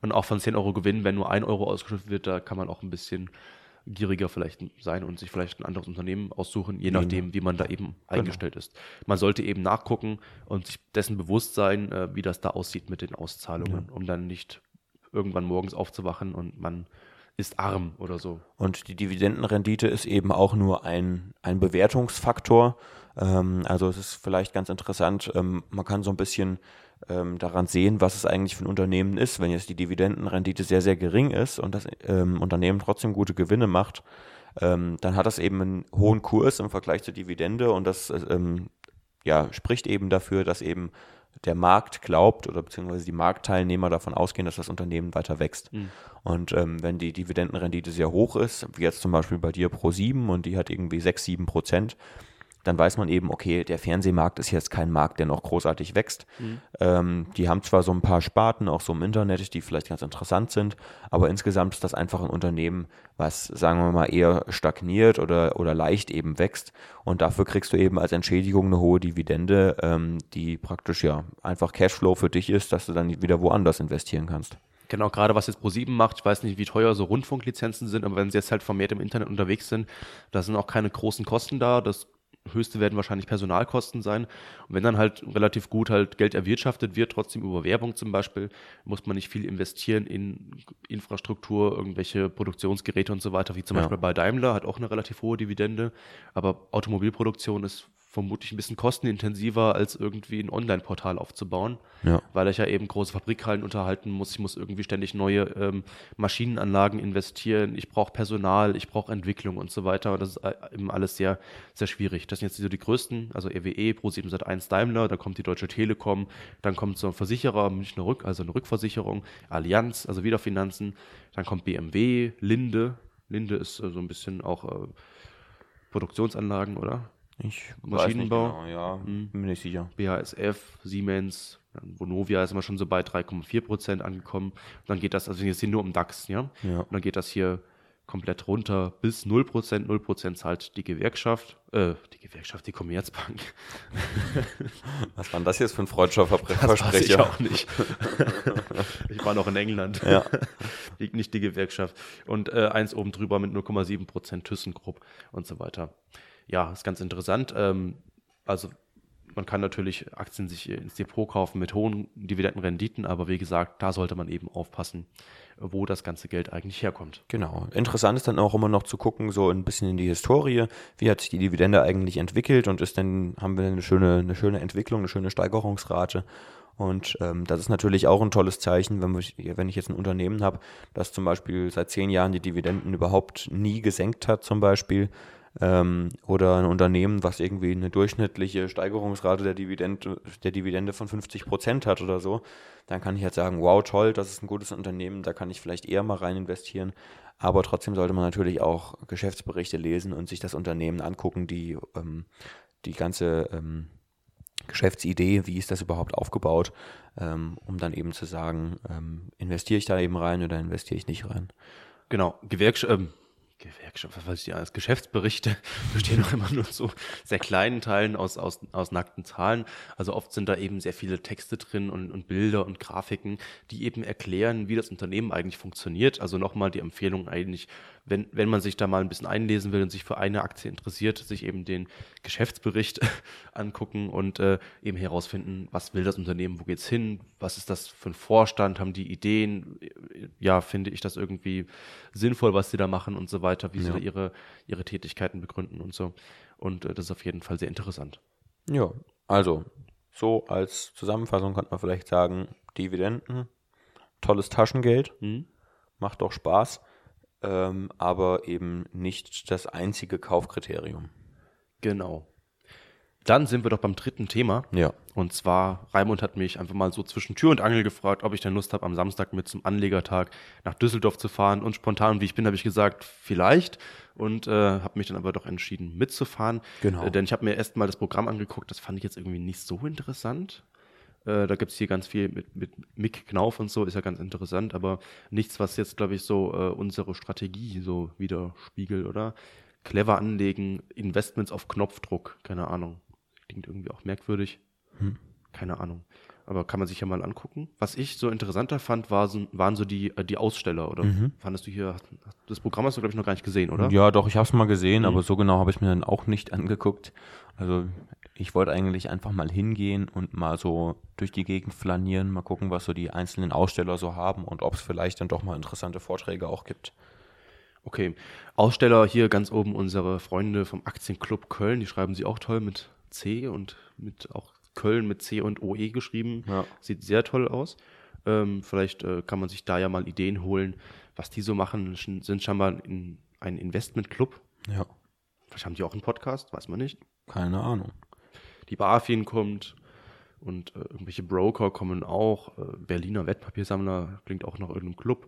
Und auch von 10 Euro Gewinn, wenn nur 1 Euro ausgeschüttet wird, da kann man auch ein bisschen gieriger vielleicht sein und sich vielleicht ein anderes Unternehmen aussuchen, je nachdem, wie man da eben genau. eingestellt ist. Man sollte eben nachgucken und sich dessen bewusst sein, äh, wie das da aussieht mit den Auszahlungen, ja. um dann nicht irgendwann morgens aufzuwachen und man ist arm oder so. Und die Dividendenrendite ist eben auch nur ein, ein Bewertungsfaktor. Ähm, also es ist vielleicht ganz interessant, ähm, man kann so ein bisschen ähm, daran sehen, was es eigentlich für ein Unternehmen ist. Wenn jetzt die Dividendenrendite sehr, sehr gering ist und das ähm, Unternehmen trotzdem gute Gewinne macht, ähm, dann hat das eben einen hohen Kurs im Vergleich zur Dividende und das ähm, ja, spricht eben dafür, dass eben der Markt glaubt oder beziehungsweise die Marktteilnehmer davon ausgehen, dass das Unternehmen weiter wächst. Mhm. Und ähm, wenn die Dividendenrendite sehr hoch ist, wie jetzt zum Beispiel bei dir Pro 7 und die hat irgendwie 6, 7 Prozent, dann weiß man eben, okay, der Fernsehmarkt ist jetzt kein Markt, der noch großartig wächst. Mhm. Ähm, die haben zwar so ein paar Sparten, auch so im Internet, die vielleicht ganz interessant sind, aber insgesamt ist das einfach ein Unternehmen, was, sagen wir mal, eher stagniert oder, oder leicht eben wächst. Und dafür kriegst du eben als Entschädigung eine hohe Dividende, ähm, die praktisch ja einfach Cashflow für dich ist, dass du dann wieder woanders investieren kannst. Genau, gerade was jetzt Pro7 macht, ich weiß nicht, wie teuer so Rundfunklizenzen sind, aber wenn sie jetzt halt vermehrt im Internet unterwegs sind, da sind auch keine großen Kosten da. Das höchste werden wahrscheinlich Personalkosten sein. Und wenn dann halt relativ gut halt Geld erwirtschaftet wird, trotzdem über Werbung zum Beispiel, muss man nicht viel investieren in Infrastruktur, irgendwelche Produktionsgeräte und so weiter, wie zum Ja. Beispiel bei Daimler, hat auch eine relativ hohe Dividende. Aber Automobilproduktion ist vermutlich ein bisschen kostenintensiver, als irgendwie ein Online-Portal aufzubauen, Ja. weil ich ja eben große Fabrikhallen unterhalten muss. Ich muss irgendwie ständig neue ähm, Maschinenanlagen investieren. Ich brauche Personal, ich brauche Entwicklung und so weiter. Und das ist äh, eben alles sehr, sehr schwierig. Das sind jetzt so die größten, also E RWE, Pro7 Sat1 Daimler, dann kommt die Deutsche Telekom, dann kommt so ein Versicherer, Münchner Rück, also eine Rückversicherung, Allianz, also wieder Finanzen, dann kommt BMW, Linde. Linde ist äh, so ein bisschen auch äh, Produktionsanlagen, oder? Ich Maschinenbau? Genau, ja, Hm. bin mir nicht sicher. BASF, Siemens, Vonovia ist immer schon so bei 3,4 Prozent angekommen. Und dann geht das, also jetzt hier nur um DAX, ja. Ja. Und dann geht das hier komplett runter bis 0 Prozent. 0 Prozent zahlt die Gewerkschaft, äh, die Gewerkschaft, die Commerzbank. <laughs> Was war denn das jetzt für ein freudscher Verbre Das weiß ich Versprecher? auch nicht. <laughs> ich war noch in England. Ja. <laughs> Die, nicht die Gewerkschaft. Und äh, eins oben drüber mit 0,7 Prozent ThyssenKrupp und so weiter. Ja, ist ganz interessant. Ähm, also man kann natürlich Aktien sich ins Depot kaufen mit hohen Dividendenrenditen, aber wie gesagt, da sollte man eben aufpassen, wo das ganze Geld eigentlich herkommt. Genau. Interessant ist dann auch immer noch zu gucken, so ein bisschen in die Historie. Wie hat sich die Dividende eigentlich entwickelt und ist denn, haben wir eine schöne, eine schöne Entwicklung, eine schöne Steigerungsrate? Und ähm, das ist natürlich auch ein tolles Zeichen, wenn, wir, wenn ich jetzt ein Unternehmen habe, das zum Beispiel seit zehn Jahren die Dividenden überhaupt nie gesenkt hat, zum Beispiel. Ähm, oder ein Unternehmen, was irgendwie eine durchschnittliche Steigerungsrate der Dividende, der Dividende von 50 Prozent hat oder so, dann kann ich jetzt sagen, wow, toll, das ist ein gutes Unternehmen, da kann ich vielleicht eher mal rein investieren. Aber trotzdem sollte man natürlich auch Geschäftsberichte lesen und sich das Unternehmen angucken, die, ähm, die ganze ähm, Geschäftsidee, wie ist das überhaupt aufgebaut, ähm, um dann eben zu sagen, ähm, investiere ich da eben rein oder investiere ich nicht rein. Genau, Gewerkschaft, ähm, Gewerkschaft, was ich alles, Geschäftsberichte <laughs> bestehen auch immer nur so sehr kleinen Teilen aus, aus, aus nackten Zahlen. Also oft sind da eben sehr viele Texte drin und, und Bilder und Grafiken, die eben erklären, wie das Unternehmen eigentlich funktioniert. Also nochmal die Empfehlung eigentlich, wenn, wenn man sich da mal ein bisschen einlesen will und sich für eine Aktie interessiert, sich eben den Geschäftsbericht <laughs> angucken und äh, eben herausfinden, was will das Unternehmen, wo geht's hin, was ist das für ein Vorstand, haben die Ideen, ja, finde ich das irgendwie sinnvoll, was sie da machen und so weiter, wie sie Ja. da ihre, ihre Tätigkeiten begründen und so. Und äh, das ist auf jeden Fall sehr interessant. Ja, also so als Zusammenfassung könnte man vielleicht sagen, Dividenden, tolles Taschengeld, Mhm. macht doch Spaß, ähm, aber eben nicht das einzige Kaufkriterium. Genau. Dann sind wir doch beim dritten Thema. Ja. Und zwar, Raimund hat mich einfach mal so zwischen Tür und Angel gefragt, ob ich denn Lust habe, am Samstag mit zum Anlegertag nach Düsseldorf zu fahren. Und spontan, wie ich bin, habe ich gesagt, vielleicht. Und äh, habe mich dann aber doch entschieden, mitzufahren. Genau. Äh, denn ich habe mir erst mal das Programm angeguckt, das fand ich jetzt irgendwie nicht so interessant. Äh, da gibt es hier ganz viel mit, mit Mick Knauf und so, ist ja ganz interessant, aber nichts, was jetzt, glaube ich, so äh, unsere Strategie so widerspiegelt, oder? Clever anlegen, Investments auf Knopfdruck, keine Ahnung. Klingt irgendwie auch merkwürdig. Hm. Keine Ahnung. Aber kann man sich ja mal angucken. Was ich so interessanter fand, war so, waren so die, äh, die Aussteller, oder? Mhm. Fandest du hier, das Programm hast du, glaube ich, noch gar nicht gesehen, oder? Ja, doch, ich habe es mal gesehen, Mhm. aber so genau habe ich mir dann auch nicht angeguckt. Also ich wollte eigentlich einfach mal hingehen und mal so durch die Gegend flanieren, mal gucken, was so die einzelnen Aussteller so haben und ob es vielleicht dann doch mal interessante Vorträge auch gibt. Okay. Aussteller hier ganz oben unsere Freunde vom Aktienclub Köln, die schreiben sie auch toll mit C und mit auch Köln mit C und OE geschrieben. Ja. Sieht sehr toll aus. Ähm, vielleicht äh, kann man sich da ja mal Ideen holen, was die so machen. Sch- Sind scheinbar in, ein Investmentclub. Ja, Vielleicht haben die auch einen Podcast, weiß man nicht. keine Ahnung. Die BaFin kommt und äh, irgendwelche Broker kommen auch. Äh, Berliner Wertpapiersammler klingt auch nach irgendeinem Club.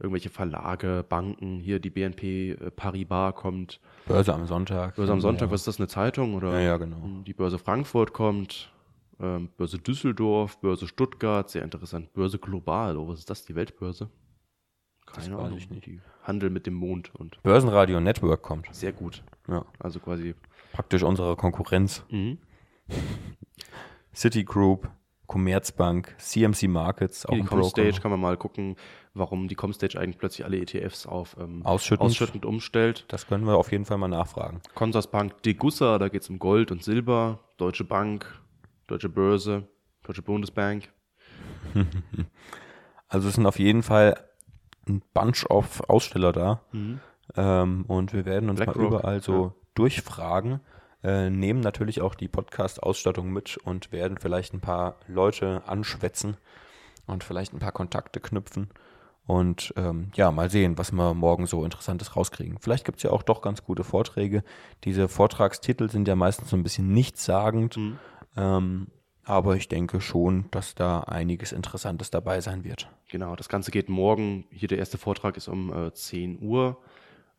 Irgendwelche Verlage, Banken, hier die BNP äh, Paribas kommt. Börse am Sonntag. Börse am Sonntag, ja. was ist das, eine Zeitung? Oder? Ja, ja, genau. Die Börse Frankfurt kommt, ähm, Börse Düsseldorf, Börse Stuttgart, sehr interessant. Börse Global, oh, was ist das, die Weltbörse? Keine Ahnung. ich nicht. Die Handel mit dem Mond und Börsenradio Network kommt. sehr gut. Ja, Also quasi. praktisch unsere Konkurrenz. Mhm. <laughs> Citigroup, Commerzbank, CMC Markets, auch die Comstage kann man mal gucken, warum die Comstage eigentlich plötzlich alle ETFs auf ähm, ausschüttend. ausschüttend. umstellt. Das können wir auf jeden Fall mal nachfragen. Consorsbank Degussa, da geht es um Gold und Silber. Deutsche Bank, Deutsche Börse, Deutsche Bundesbank. <laughs> also es sind auf jeden Fall ein Bunch of Aussteller da. Mhm. Ähm, und wir werden uns Black mal Rock, überall so ja. durchfragen. Äh, nehmen natürlich auch die Podcast-Ausstattung mit und werden vielleicht ein paar Leute anschwätzen und vielleicht ein paar Kontakte knüpfen. Und ähm, ja, mal sehen, was wir morgen so Interessantes rauskriegen. Vielleicht gibt es ja auch doch ganz gute Vorträge. Diese Vortragstitel sind ja meistens so ein bisschen nichtssagend. Mhm. Ähm, aber ich denke schon, dass da einiges Interessantes dabei sein wird. Genau, das Ganze geht morgen. Hier der erste Vortrag ist um äh, 10 Uhr.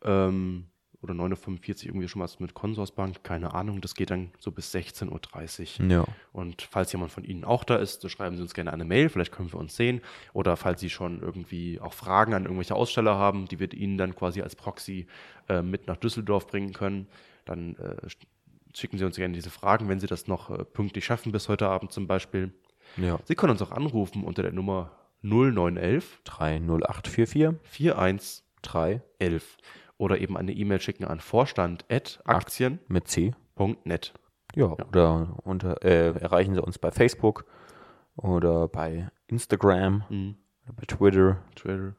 Ähm, oder 9.45 Uhr irgendwie schon was mit Consorsbank, keine Ahnung. Das geht dann so bis 16.30 Uhr. Ja. Und falls jemand von Ihnen auch da ist, schreiben Sie uns gerne eine Mail, vielleicht können wir uns sehen. Oder falls Sie schon irgendwie auch Fragen an irgendwelche Aussteller haben, die wir Ihnen dann quasi als Proxy äh, mit nach Düsseldorf bringen können, dann äh, schicken Sie uns gerne diese Fragen, wenn Sie das noch äh, pünktlich schaffen bis heute Abend zum Beispiel. Ja. Sie können uns auch anrufen unter der Nummer 0911 30844 41311 oder eben eine E-Mail schicken an vorstand.aktien mit C.net. Ja, ja, oder unter, äh, erreichen Sie uns bei Facebook oder bei Instagram, mhm. oder bei Twitter. Twitter.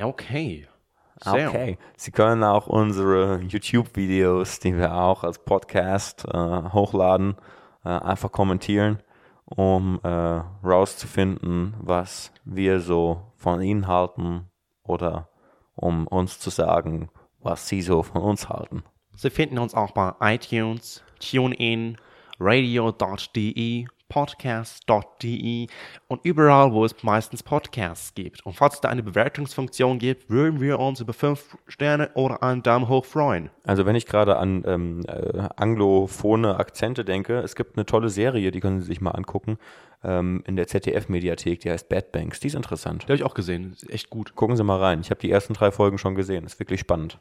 Okay. Sehr. Okay. Sie können auch unsere YouTube-Videos, die wir auch als Podcast äh, hochladen, äh, einfach kommentieren, um äh, rauszufinden, was wir so von Ihnen halten oder um uns zu sagen, was Sie so von uns halten. Sie finden uns auch bei iTunes, TuneIn, radio.de podcast.de und überall, wo es meistens Podcasts gibt. Und falls es da eine Bewertungsfunktion gibt, würden wir uns über fünf Sterne oder einen Daumen hoch freuen. Also wenn ich gerade an ähm, äh, anglophone Akzente denke, es gibt eine tolle Serie, die können Sie sich mal angucken, ähm, in der ZDF-Mediathek, die heißt Bad Banks. Die ist interessant. Die habe ich auch gesehen, ist echt gut. Gucken Sie mal rein. Ich habe die ersten drei Folgen schon gesehen, ist wirklich spannend.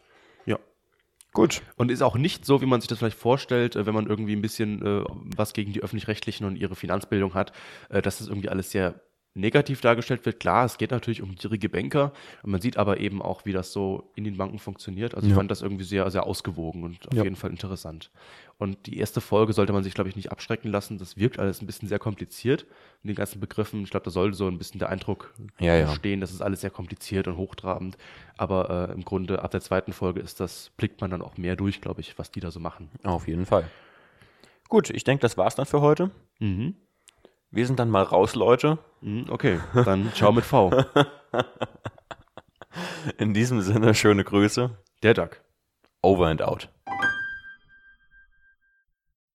Gut. Und ist auch nicht so, wie man sich das vielleicht vorstellt, äh, wenn man irgendwie ein bisschen äh, was gegen die öffentlich-rechtlichen und ihre Finanzbildung hat, äh, dass das irgendwie alles sehr negativ dargestellt wird. Klar, es geht natürlich um gierige Banker. Man sieht aber eben auch, wie das so in den Banken funktioniert. Also ja. ich fand das irgendwie sehr, sehr ausgewogen und auf ja. jeden Fall interessant. Und die erste Folge sollte man sich, glaube ich, nicht abschrecken lassen. Das wirkt alles ein bisschen sehr kompliziert mit den ganzen Begriffen. Ich glaube, da sollte so ein bisschen der Eindruck ja, entstehen, dass es alles sehr kompliziert und hochtrabend. Aber äh, im Grunde ab der zweiten Folge ist das, blickt man dann auch mehr durch, glaube ich, was die da so machen. Auf jeden Fall. Gut, ich denke, das war's dann für heute. Mhm. Wir sind dann mal raus, Leute. Mhm, okay, dann ciao mit V. <laughs> In diesem Sinne, schöne Grüße. Der Duck. Over and out.